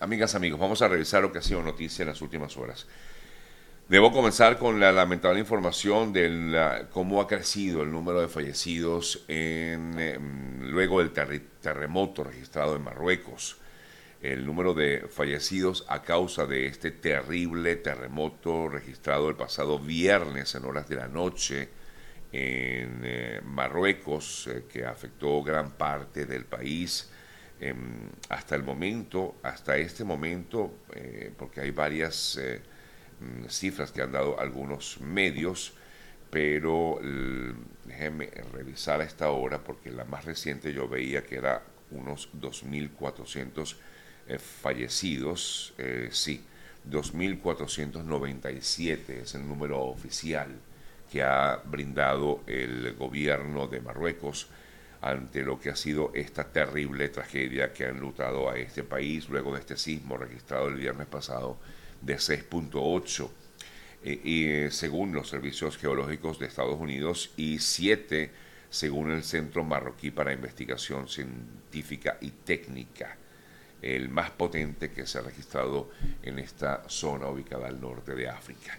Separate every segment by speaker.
Speaker 1: amigas, amigos, vamos a revisar lo que ha sido noticia en las últimas horas. Debo comenzar con la lamentable información de cómo ha crecido el número de fallecidos en, em, luego del terremoto registrado en Marruecos. El número de fallecidos a causa de este terrible terremoto registrado el pasado viernes en horas de la noche en eh, Marruecos, eh, que afectó gran parte del país. Em, hasta el momento, hasta este momento, eh, porque hay varias Mm, cifras que han dado algunos medios, pero déjenme revisar a esta hora porque la más reciente yo veía que era unos 2.400 eh, fallecidos, eh, sí, 2.497 es el número oficial que ha brindado el gobierno de Marruecos ante lo que ha sido esta terrible tragedia que ha enlutado a este país luego de este sismo registrado el viernes pasado de 6.8 eh, eh, según los servicios geológicos de Estados Unidos y 7 según el Centro Marroquí para Investigación Científica y Técnica, el más potente que se ha registrado en esta zona ubicada al norte de África.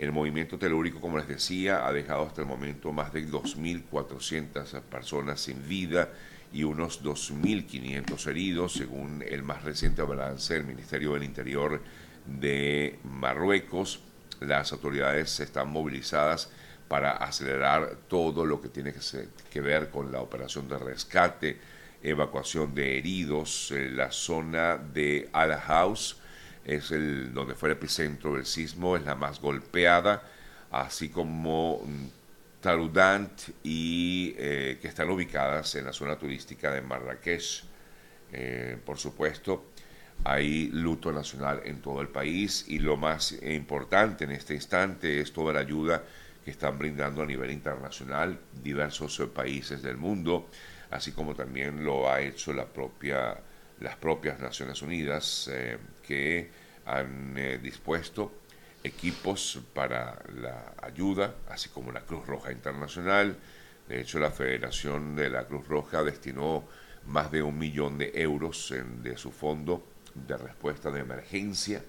Speaker 1: El movimiento telúrico, como les decía, ha dejado hasta el momento más de 2.400 personas sin vida y unos 2.500 heridos, según el más reciente balance del Ministerio del Interior de Marruecos. Las autoridades están movilizadas para acelerar todo lo que tiene que, ver con la operación de rescate, evacuación de heridos. la zona de Al House es el donde fue el epicentro del sismo, es la más golpeada, así como Tarudant y eh, que están ubicadas en la zona turística de Marrakech. Eh, por supuesto, hay luto nacional en todo el país y lo más importante en este instante es toda la ayuda que están brindando a nivel internacional diversos países del mundo, así como también lo ha hecho la propia, las propias Naciones Unidas eh, que han eh, dispuesto equipos para la ayuda, así como la Cruz Roja Internacional. De hecho, la Federación de la Cruz Roja destinó más de un millón de euros de su fondo de respuesta de emergencia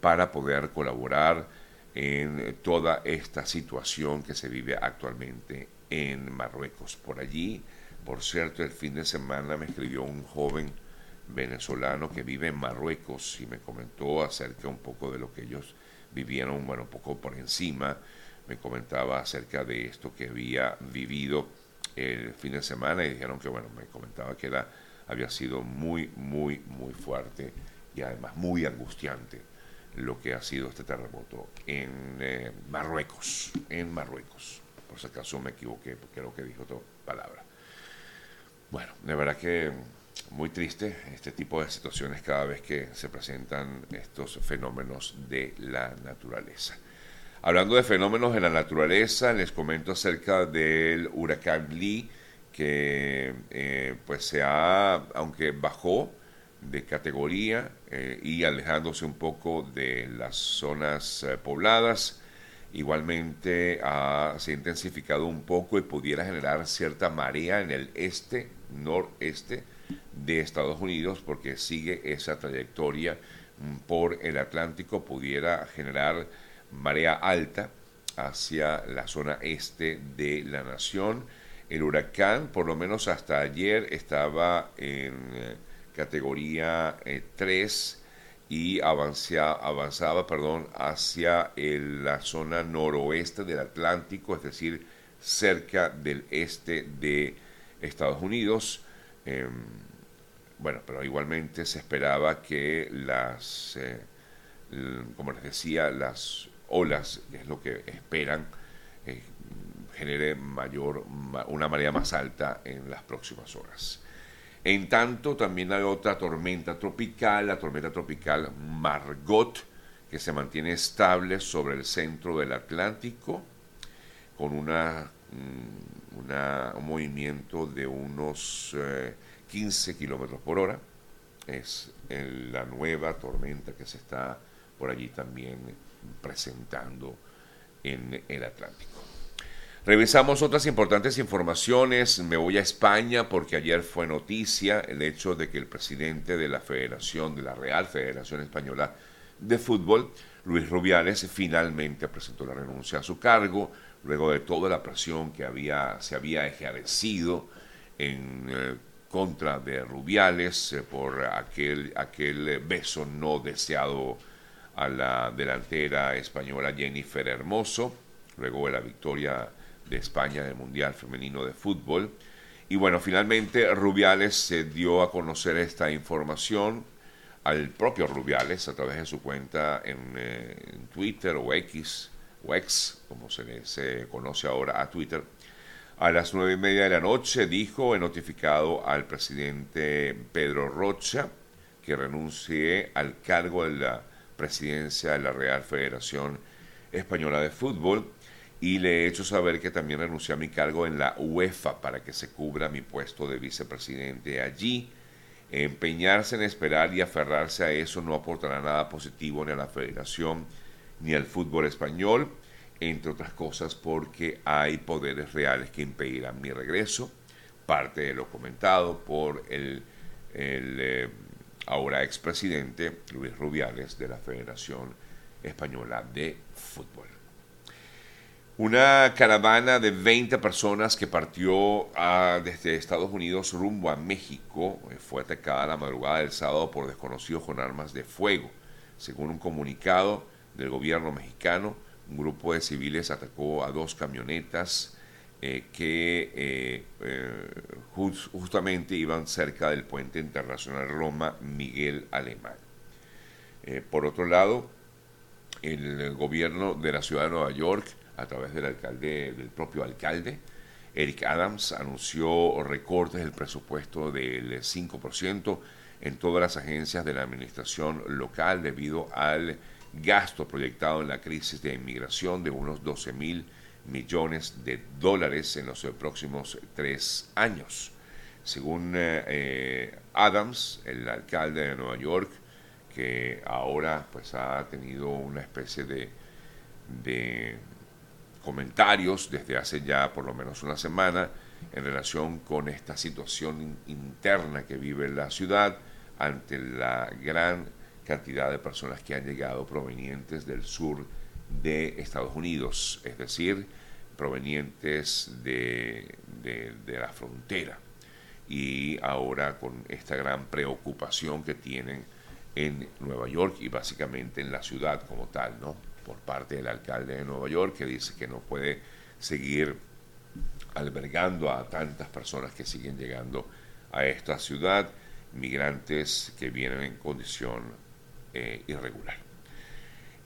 Speaker 1: para poder colaborar en toda esta situación que se vive actualmente en Marruecos. Por allí, por cierto, el fin de semana me escribió un joven venezolano que vive en Marruecos y me comentó acerca un poco de lo que ellos vivieron, bueno, un poco por encima, me comentaba acerca de esto que había vivido el fin de semana y dijeron que, bueno, me comentaba que era había sido muy, muy, muy fuerte y además muy angustiante lo que ha sido este terremoto en eh, Marruecos, en Marruecos. Por si acaso me equivoqué, porque creo que dijo otra palabra. Bueno, de verdad que muy triste este tipo de situaciones cada vez que se presentan estos fenómenos de la naturaleza. Hablando de fenómenos de la naturaleza, les comento acerca del huracán Lee, que eh, pues se ha, aunque bajó de categoría eh, y alejándose un poco de las zonas eh, pobladas, igualmente se ha intensificado un poco y pudiera generar cierta marea en el este, noreste de Estados Unidos, porque sigue esa trayectoria mm, por el Atlántico, pudiera generar marea alta hacia la zona este de la nación el huracán, por lo menos hasta ayer, estaba en eh, categoría 3 eh, y avanzaba perdón, hacia la zona noroeste del Atlántico, es decir, cerca del este de Estados Unidos. Em, bueno, pero igualmente se esperaba que las, eh, como les decía, las olas, es lo que esperan, genere mayor, una marea más alta en las próximas horas. En tanto, también hay otra tormenta tropical, la tormenta tropical Margot, que se mantiene estable sobre el centro del Atlántico, con una, mm, un movimiento de unos 15 eh, kilómetros por hora. Es la nueva tormenta que se está por allí también presentando en el Atlántico. Revisamos otras importantes informaciones. Me voy a España porque ayer fue noticia el hecho de que el presidente de la Federación, de la Real Federación Española de Fútbol, Luis Rubiales, finalmente presentó la renuncia a su cargo, luego de toda la presión que había, se había ejercido en eh, contra de Rubiales eh, por aquel, aquel beso no deseado a la delantera española Jennifer Hermoso, luego de la victoria de España en el Mundial Femenino de Fútbol. Y bueno, finalmente Rubiales se dio a conocer esta información al propio Rubiales a través de su cuenta en, eh, Twitter o X, o X, como se conoce ahora a Twitter. A las nueve y media de la noche dijo, he notificado al presidente Pedro Rocha que renuncie al cargo de la presidencia de la Real Federación Española de Fútbol y le he hecho saber que también renuncié a mi cargo en la UEFA para que se cubra mi puesto de vicepresidente allí. Empeñarse en esperar y aferrarse a eso no aportará nada positivo ni a la federación ni al fútbol español, entre otras cosas porque hay poderes reales que impedirán mi regreso, parte de lo comentado por el, el eh, ahora expresidente Luis Rubiales de la Federación Española de Fútbol. Una caravana de 20 personas que partió ah, desde Estados Unidos rumbo a México eh, fue atacada la madrugada del sábado por desconocidos con armas de fuego. Según un comunicado del gobierno mexicano, un grupo de civiles atacó a dos camionetas eh, que eh, justamente iban cerca del puente internacional Roma Miguel Alemán. por otro lado, el gobierno de la ciudad de Nueva York a través del alcalde, del propio alcalde. Eric Adams anunció recortes del presupuesto del 5% en todas las agencias de la administración local debido al gasto proyectado en la crisis de inmigración de unos 12 mil millones de dólares en los próximos tres años. Según eh, eh, Adams, el alcalde de Nueva York, que ahora pues ha tenido una especie de, de comentarios desde hace ya por lo menos una semana en relación con esta situación interna que vive la ciudad ante la gran cantidad de personas que han llegado provenientes del sur de Estados Unidos, es decir, provenientes de, de, la frontera. Y ahora con esta gran preocupación que tienen en Nueva York y básicamente en la ciudad como tal, ¿no? por parte del alcalde de Nueva York, que dice que no puede seguir albergando a tantas personas que siguen llegando a esta ciudad, migrantes que vienen en condición eh, irregular.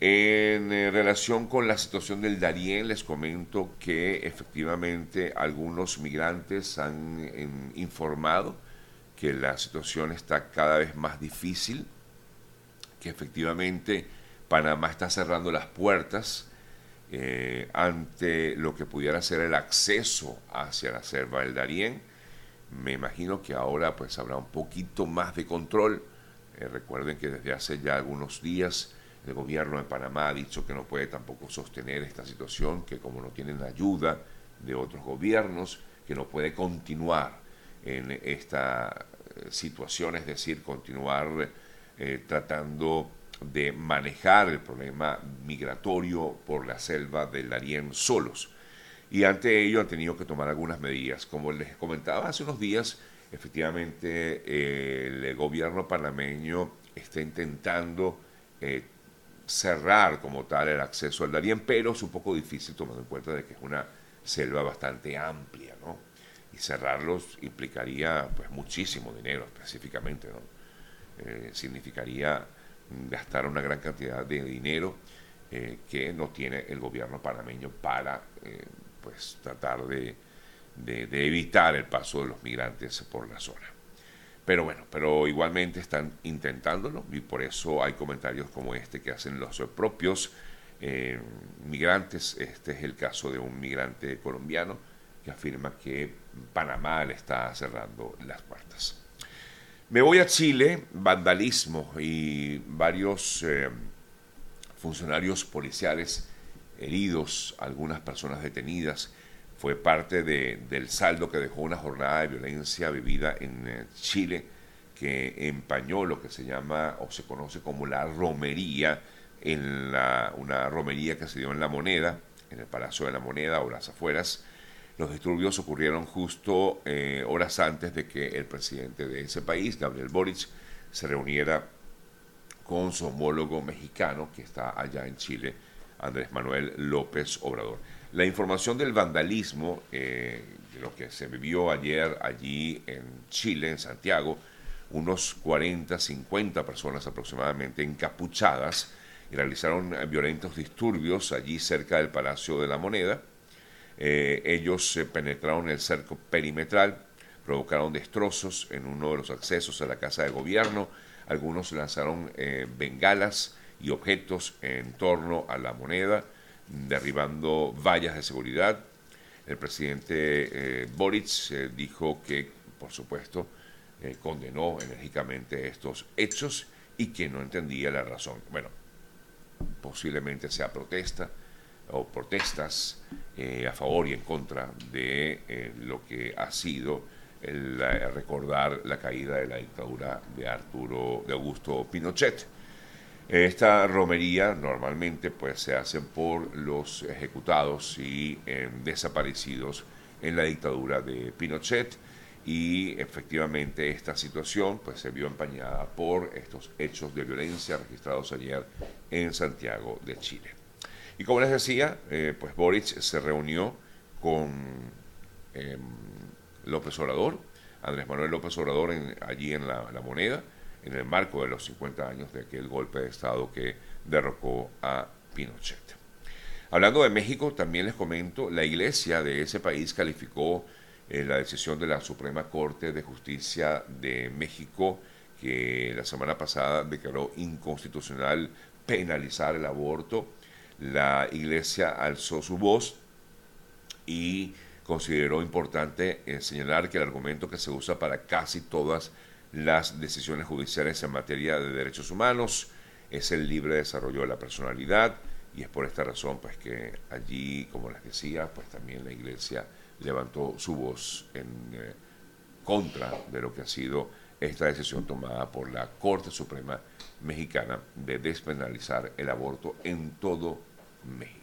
Speaker 1: En eh, relación con la situación del Darién, les comento que efectivamente algunos migrantes han informado que la situación está cada vez más difícil, que efectivamente Panamá está cerrando las puertas eh, ante lo que pudiera ser el acceso hacia la selva del Darién. Me imagino que ahora pues habrá un poquito más de control. Eh, recuerden que desde hace ya algunos días el gobierno de Panamá ha dicho que no puede tampoco sostener esta situación, que como no tienen ayuda de otros gobiernos, que no puede continuar en esta eh, situación, es decir, continuar tratando de manejar el problema migratorio por la selva del Darién solos. Y ante ello han tenido que tomar algunas medidas. Como les comentaba hace unos días, efectivamente el gobierno panameño está intentando eh, cerrar como tal el acceso al Darién, pero es un poco difícil tomando en cuenta de que es una selva bastante amplia, ¿no? Y cerrarlos implicaría pues muchísimo dinero específicamente, ¿no? Eh, significaría gastar una gran cantidad de dinero eh, que no tiene el gobierno panameño para pues tratar de, de, evitar el paso de los migrantes por la zona. Pero bueno, pero igualmente están intentándolo y por eso hay comentarios como este que hacen los propios eh, migrantes. Este es el caso de un migrante colombiano que afirma que Panamá le está cerrando las puertas. Me voy a Chile, vandalismo y varios eh, funcionarios policiales heridos, algunas personas detenidas fue parte del saldo que dejó una jornada de violencia vivida en eh, Chile que empañó lo que se llama o se conoce como la romería, en una romería que se dio en la moneda, en el Palacio de la Moneda o las afueras. Los disturbios ocurrieron justo eh, horas antes de que el presidente de ese país, Gabriel Boric, se reuniera con su homólogo mexicano que está allá en Chile, Andrés Manuel López Obrador. La información del vandalismo, eh, de lo que se vivió ayer allí en Chile, en Santiago, unos 40, 50 personas aproximadamente encapuchadas y realizaron violentos disturbios allí cerca del Palacio de la Moneda. Eh, ellos se penetraron en el cerco perimetral, provocaron destrozos en uno de los accesos a la Casa de Gobierno, algunos lanzaron eh, bengalas y objetos en torno a la moneda, derribando vallas de seguridad. El presidente eh, Boric dijo que, por supuesto, condenó enérgicamente estos hechos y que no entendía la razón. Bueno, posiblemente sea protesta o protestas eh, a favor y en contra de eh, lo que ha sido recordar la caída de la dictadura de Arturo de Augusto Pinochet. Esta romería normalmente pues se hace por los ejecutados y eh, desaparecidos en la dictadura de Pinochet y efectivamente esta situación pues se vio empañada por estos hechos de violencia registrados ayer en Santiago de Chile. Y como les decía, eh, pues Boric se reunió con em, López Obrador, Andrés Manuel López Obrador allí en la, moneda, en el marco de los 50 años de aquel golpe de Estado que derrocó a Pinochet. Hablando de México, también les comento, la iglesia de ese país calificó la decisión de la Suprema Corte de Justicia de México, que la semana pasada declaró inconstitucional penalizar el aborto. La Iglesia alzó su voz y consideró importante eh, señalar que el argumento que se usa para casi todas las decisiones judiciales en materia de derechos humanos es el libre desarrollo de la personalidad y es por esta razón pues que allí, como les decía, pues también la Iglesia levantó su voz en eh, contra de lo que ha sido esta decisión tomada por la Corte Suprema Mexicana de despenalizar el aborto en todo México.